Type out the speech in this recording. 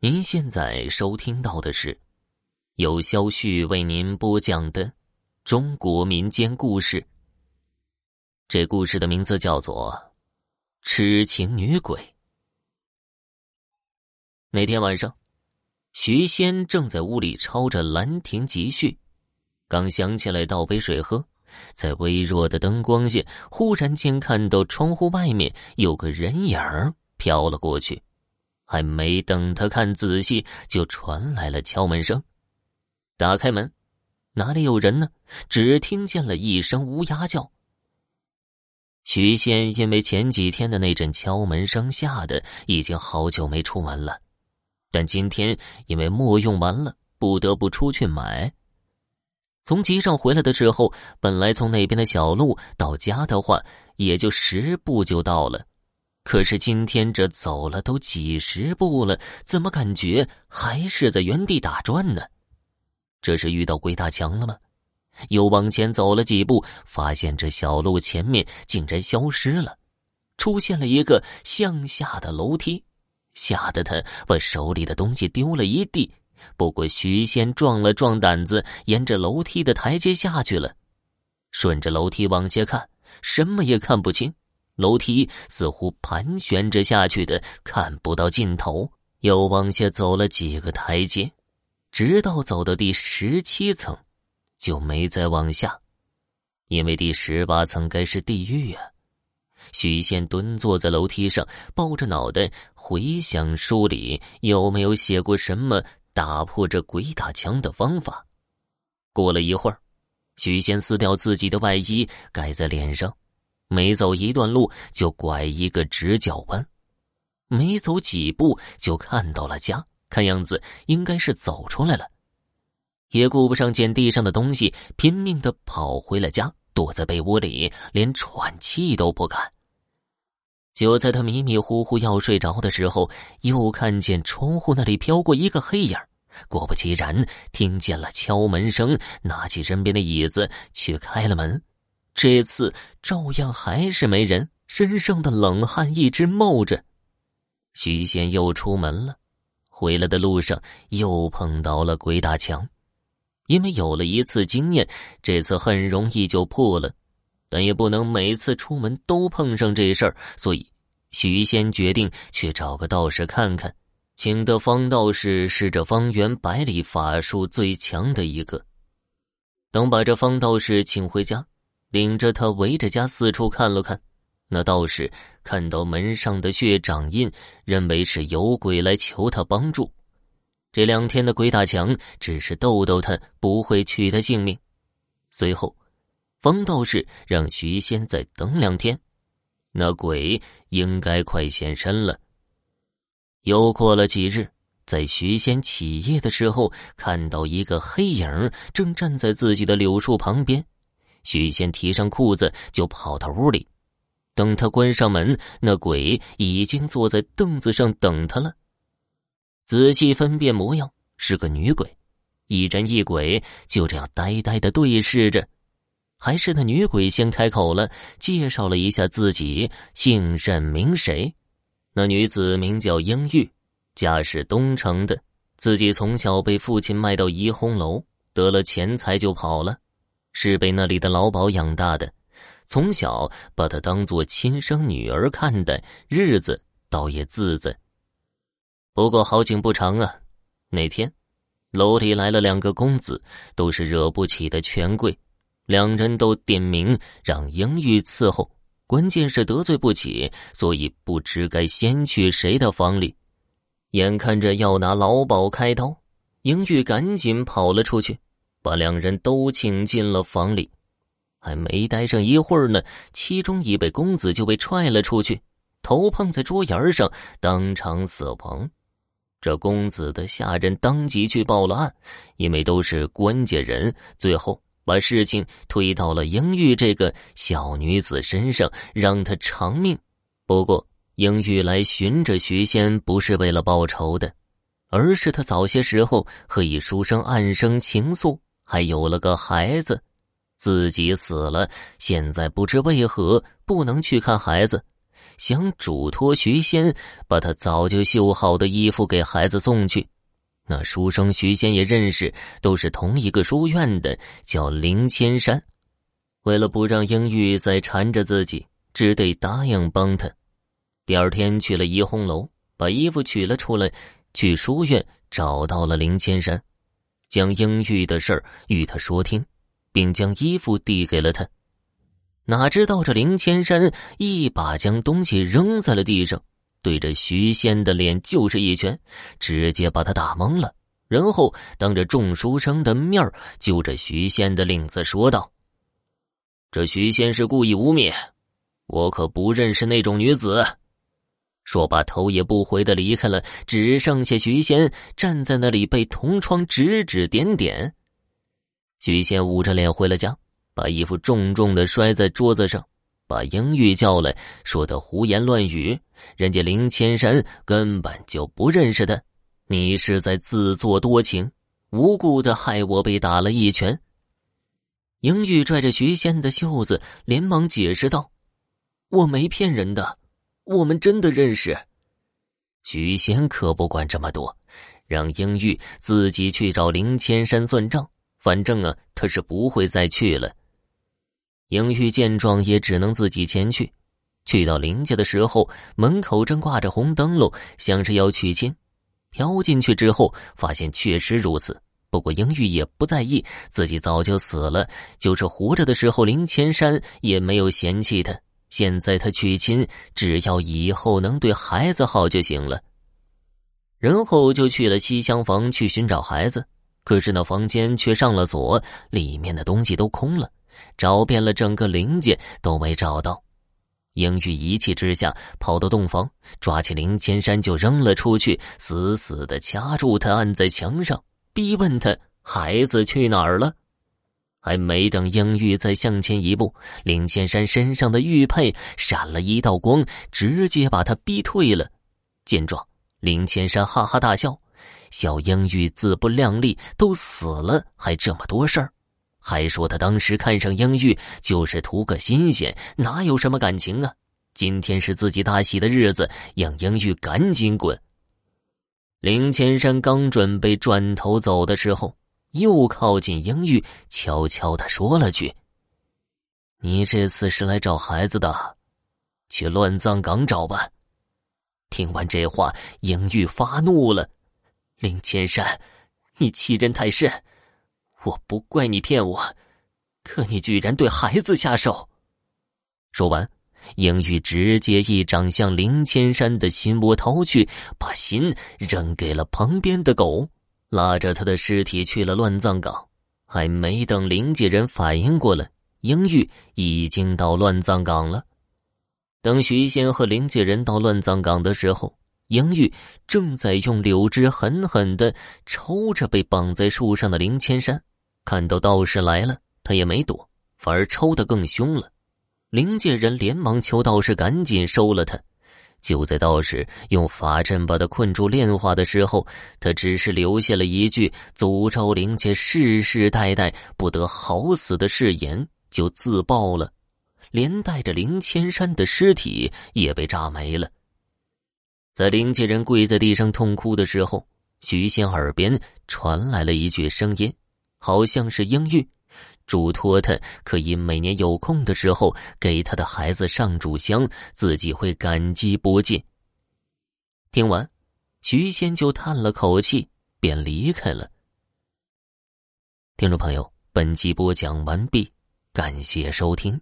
您现在收听到的是由肖旭为您播讲的中国民间故事。这故事的名字叫做《痴情女鬼》。那天晚上，徐仙正在屋里抄着《兰亭集序》，刚想起来倒杯水喝，在微弱的灯光下，忽然间看到窗户外面有个人影飘了过去。还没等他看仔细，就传来了敲门声。打开门，哪里有人呢？只听见了一声乌鸦叫。徐仙因为前几天的那阵敲门声吓得已经好久没出门了，但今天因为墨用完了，不得不出去买。从集上回来的时候，本来从那边的小路到家的话，也就十步就到了。可是今天这走了都几十步了，怎么感觉还是在原地打转呢？这是遇到鬼打墙了吗？又往前走了几步，发现这小路前面竟然消失了，出现了一个向下的楼梯，吓得他把手里的东西丢了一地。不过徐仙壮了壮胆子，沿着楼梯的台阶下去了，顺着楼梯往下看，什么也看不清。楼梯似乎盘旋着下去的，看不到尽头。又往下走了几个台阶，直到走到第十七层，就没再往下，因为第十八层该是地狱啊！许仙蹲坐在楼梯上，抱着脑袋回想书里有没有写过什么打破这鬼打墙的方法。过了一会儿，许仙撕掉自己的外衣，盖在脸上。没走一段路，就拐一个直角弯；没走几步，就看到了家。看样子应该是走出来了，也顾不上捡地上的东西，拼命的跑回了家，躲在被窝里，连喘气都不敢。就在他迷迷糊糊要睡着的时候，又看见窗户那里飘过一个黑影。果不其然，听见了敲门声，拿起身边的椅子去开了门。这次照样还是没人，身上的冷汗一直冒着。徐仙又出门了，回来的路上又碰到了鬼打墙。因为有了一次经验，这次很容易就破了，但也不能每次出门都碰上这事儿，所以徐仙决定去找个道士看看，请的方道士是这方圆百里法术最强的一个。等把这方道士请回家。领着他围着家四处看了看，那道士看到门上的血掌印，认为是有鬼来求他帮助。这两天的鬼打墙只是逗逗他，不会取他性命。随后，方道士让徐仙再等两天，那鬼应该快现身了。又过了几日，在徐仙起夜的时候，看到一个黑影正站在自己的柳树旁边。许仙提上裤子就跑到屋里，等他关上门，那鬼已经坐在凳子上等他了。仔细分辨模样，是个女鬼，一人一鬼就这样呆呆的对视着。还是那女鬼先开口了，介绍了一下自己姓甚名谁。那女子名叫英玉，家是东城的，自己从小被父亲卖到怡红楼，得了钱财就跑了。是被那里的老鸨养大的，从小把她当做亲生女儿看待，日子倒也自在。不过好景不长啊，那天楼里来了两个公子，都是惹不起的权贵，两人都点名让英玉伺候，关键是得罪不起，所以不知该先去谁的房里。眼看着要拿老鸨开刀，英玉赶紧跑了出去。把两人都请进了房里，还没待上一会儿呢，其中一位公子就被踹了出去，头碰在桌沿上，当场死亡。这公子的下人当即去报了案，因为都是官家人，最后把事情推到了英玉这个小女子身上，让她偿命。不过，英玉来寻着徐仙，不是为了报仇的，而是他早些时候和一书生暗生情愫。还有了个孩子，自己死了，现在不知为何不能去看孩子，想嘱托徐仙把他早就绣好的衣服给孩子送去。那书生徐仙也认识，都是同一个书院的，叫林千山。为了不让英玉再缠着自己，只得答应帮他。第二天去了怡红楼，把衣服取了出来，去书院找到了林千山，将英玉的事儿与他说听，并将衣服递给了他。哪知道这林千山一把将东西扔在了地上。对着徐仙的脸就是一拳，直接把他打懵了。然后当着众书生的面揪着徐仙的领子说道：“这徐仙是故意污蔑，我可不认识那种女子。”说罢，头也不回的离开了，只剩下徐仙站在那里，被同窗指指点点。徐仙捂着脸回了家，把衣服重重的摔在桌子上。把英玉叫来，说的胡言乱语，人家林千山根本就不认识他，你是在自作多情，无故的害我被打了一拳。英玉拽着徐仙的袖子，连忙解释道：“我没骗人的，我们真的认识。”许仙可不管这么多，让英玉自己去找林千山算账，反正啊，他是不会再去了。英玉见状，也只能自己前去。去到林家的时候，门口正挂着红灯笼，像是要娶亲。飘进去之后，发现确实如此。不过英玉也不在意，自己早就死了，就是活着的时候，林千山也没有嫌弃他。现在他娶亲，只要以后能对孩子好就行了。然后就去了西厢房去寻找孩子，可是那房间却上了锁，里面的东西都空了。找遍了整个林家都没找到，英玉一气之下跑到洞房，抓起林千山就扔了出去，死死的掐住他，按在墙上，逼问他孩子去哪儿了。还没等英玉再向前一步，林千山身上的玉佩闪了一道光，直接把他逼退了。见状，林千山哈哈大笑，小英玉自不量力，都死了还这么多事儿。还说他当时看上英玉就是图个新鲜，哪有什么感情啊？今天是自己大喜的日子，让英玉赶紧滚。林千山刚准备转头走的时候，又靠近英玉，悄悄的说了句：“你这次是来找孩子的，去乱葬岗找吧。”听完这话，英玉发怒了：“林千山，你欺人太甚！”我不怪你骗我，可你居然对孩子下手！说完，英玉直接一掌向林千山的心窝掏去，把心扔给了旁边的狗，拉着他的尸体去了乱葬岗。还没等灵界人反应过来，英玉已经到乱葬岗了。等徐仙和灵界人到乱葬岗的时候，英玉正在用柳枝狠狠的抽着被绑在树上的林千山。看到道士来了，他也没躲，反而抽得更凶了。灵界人连忙求道士赶紧收了他。就在道士用法阵把他困住炼化的时候，他只是留下了一句诅咒灵界世世代代不得好死的誓言，就自爆了，连带着林千山的尸体也被炸没了。在灵界人跪在地上痛哭的时候，徐仙耳边传来了一句声音。好像是英玉，嘱托他可以每年有空的时候给他的孩子上炷香，自己会感激不尽。听完，徐仙就叹了口气，便离开了。听众朋友，本集播讲完毕，感谢收听。